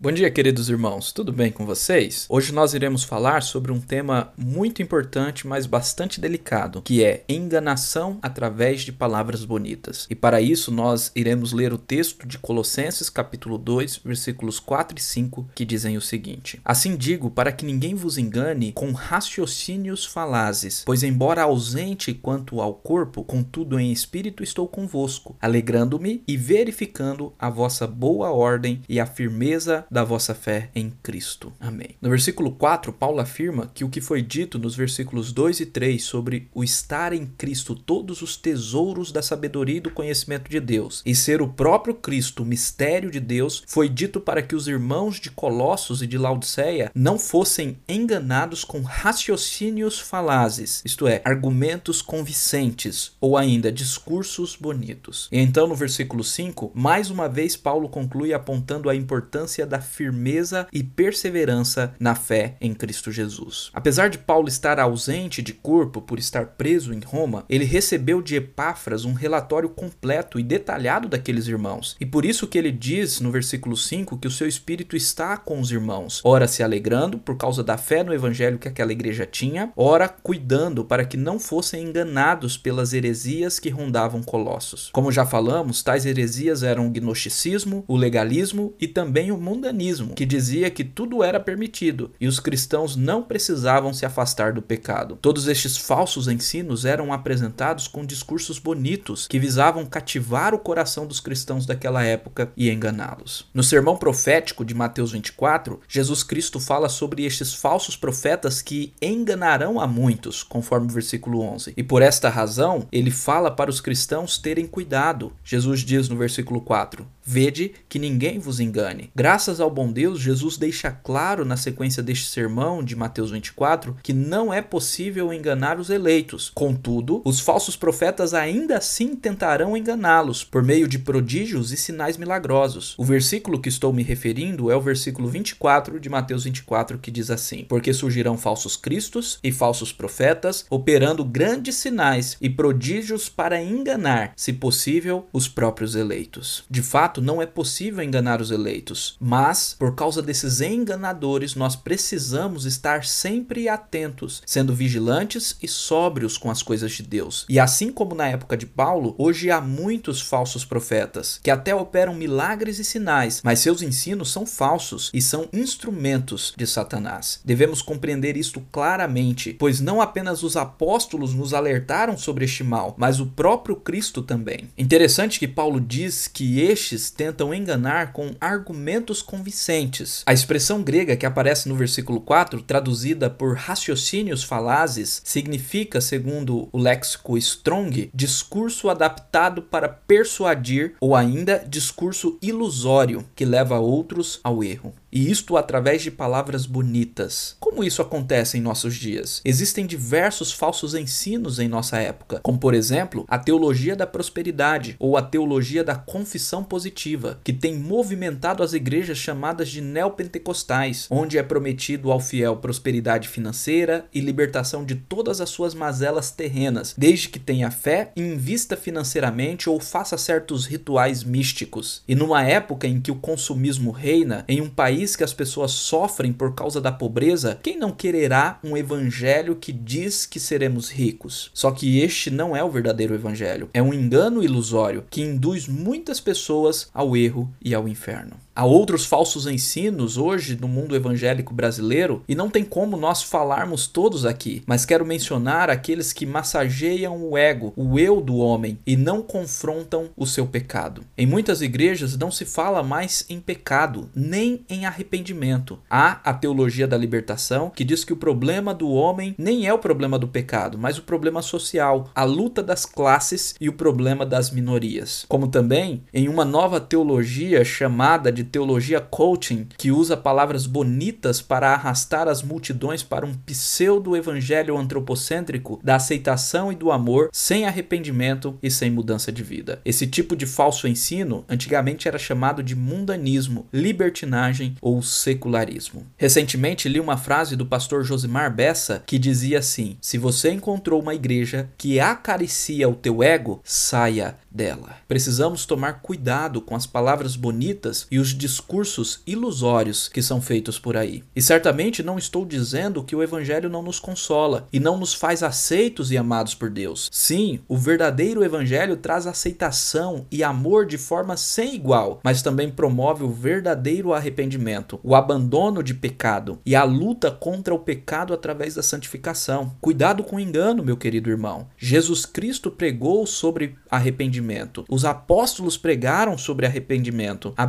Bom dia, queridos irmãos, tudo bem com vocês? Hoje nós iremos falar sobre um tema muito importante, mas bastante delicado, que é enganação através de palavras bonitas. E para isso nós iremos ler o texto de Colossenses, capítulo 2, versículos 4 e 5, que dizem o seguinte: Assim digo, para que ninguém vos engane com raciocínios falazes, pois embora ausente quanto ao corpo, contudo em espírito estou convosco, alegrando-me e verificando a vossa boa ordem e a firmeza da vossa fé em Cristo. Amém. No versículo 4, Paulo afirma que o que foi dito nos versículos 2 e 3 sobre o estar em Cristo todos os tesouros da sabedoria e do conhecimento de Deus e ser o próprio Cristo, o mistério de Deus, foi dito para que os irmãos de Colossos e de Laodiceia não fossem enganados com raciocínios falazes, isto é, argumentos convincentes ou ainda discursos bonitos. E então no versículo 5, mais uma vez Paulo conclui apontando a importância da da firmeza e perseverança na fé em Cristo Jesus. Apesar de Paulo estar ausente de corpo por estar preso em Roma, ele recebeu de Epáfras um relatório completo e detalhado daqueles irmãos. E por isso que ele diz no versículo 5 que o seu espírito está com os irmãos, ora se alegrando por causa da fé no evangelho que aquela igreja tinha, ora cuidando para que não fossem enganados pelas heresias que rondavam Colossos. Como já falamos, tais heresias eram o gnosticismo, o legalismo e também o mundo mundanismo, que dizia que tudo era permitido e os cristãos não precisavam se afastar do pecado. Todos estes falsos ensinos eram apresentados com discursos bonitos que visavam cativar o coração dos cristãos daquela época e enganá-los. No sermão profético de Mateus 24, Jesus Cristo fala sobre estes falsos profetas que enganarão a muitos, conforme o versículo 11. E por esta razão, ele fala para os cristãos terem cuidado. Jesus diz no versículo 4: Vede que ninguém vos engane. Graças ao bom Deus, Jesus deixa claro na sequência deste sermão de Mateus 24 que não é possível enganar os eleitos. Contudo, os falsos profetas ainda assim tentarão enganá-los por meio de prodígios e sinais milagrosos. O versículo que estou me referindo é o versículo 24 de Mateus 24 que diz assim: Porque surgirão falsos cristos e falsos profetas, operando grandes sinais e prodígios para enganar, se possível, os próprios eleitos. De fato, fato, não é possível enganar os eleitos, mas por causa desses enganadores, nós precisamos estar sempre atentos, sendo vigilantes e sóbrios com as coisas de Deus. E assim como na época de Paulo, hoje há muitos falsos profetas que até operam milagres e sinais, mas seus ensinos são falsos e são instrumentos de Satanás. Devemos compreender isto claramente, pois não apenas os apóstolos nos alertaram sobre este mal, mas o próprio Cristo também. Interessante que Paulo diz que estes tentam enganar com argumentos convincentes. A expressão grega que aparece no versículo 4, traduzida por raciocínios falazes, significa, segundo o léxico Strong, discurso adaptado para persuadir ou ainda discurso ilusório que leva outros ao erro e isto através de palavras bonitas. Como isso acontece em nossos dias? Existem diversos falsos ensinos em nossa época, como por exemplo a teologia da prosperidade ou a teologia da confissão positiva, que tem movimentado as igrejas chamadas de neopentecostais, onde é prometido ao fiel prosperidade financeira e libertação de todas as suas mazelas terrenas, desde que tenha fé e invista financeiramente ou faça certos rituais místicos. E numa época em que o consumismo reina, em um país país que as pessoas sofrem por causa da pobreza, quem não quererá um evangelho que diz que seremos ricos? Só que este não é o verdadeiro evangelho. É um engano ilusório que induz muitas pessoas ao erro e ao inferno. Há outros falsos ensinos hoje no mundo evangélico brasileiro e não tem como nós falarmos todos aqui, mas quero mencionar aqueles que massageiam o ego, o eu do homem e não confrontam o seu pecado. Em muitas igrejas não se fala mais em pecado, nem em arrependimento. Há a teologia da libertação que diz que o problema do homem nem é o problema do pecado, mas o problema social, a luta das classes e o problema das minorias. Como também em uma nova teologia chamada de teologia coaching, que usa palavras bonitas para arrastar as multidões para um pseudo-evangelho antropocêntrico da aceitação e do amor, sem arrependimento e sem mudança de vida. Esse tipo de falso ensino antigamente era chamado de mundanismo, libertinagem ou secularismo. Recentemente li uma frase do pastor Josimar Bessa que dizia assim: Se você encontrou uma igreja que acaricia o teu ego, saia dela. Precisamos tomar cuidado com as palavras bonitas e os discursos ilusórios que são feitos por aí. E certamente não estou dizendo que o evangelho não nos consola e não nos faz aceitos e amados por Deus. Sim, o verdadeiro evangelho traz aceitação e amor de forma sem igual, mas também promove o verdadeiro arrependimento, o abandono de pecado e a luta contra o pecado através da santificação. Cuidado com o engano, meu querido irmão. Jesus Cristo pregou sobre arrependimento. Os apóstolos pregaram sobre arrependimento. A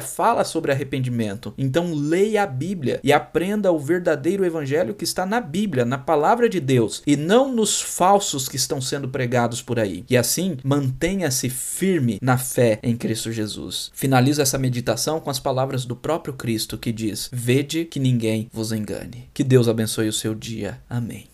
Bíblia fala sobre arrependimento. Então leia a Bíblia e aprenda o verdadeiro evangelho que está na Bíblia, na palavra de Deus, e não nos falsos que estão sendo pregados por aí. E assim, mantenha-se firme na fé em Cristo Jesus. Finalizo essa meditação com as palavras do próprio Cristo que diz: Vede que ninguém vos engane. Que Deus abençoe o seu dia. Amém.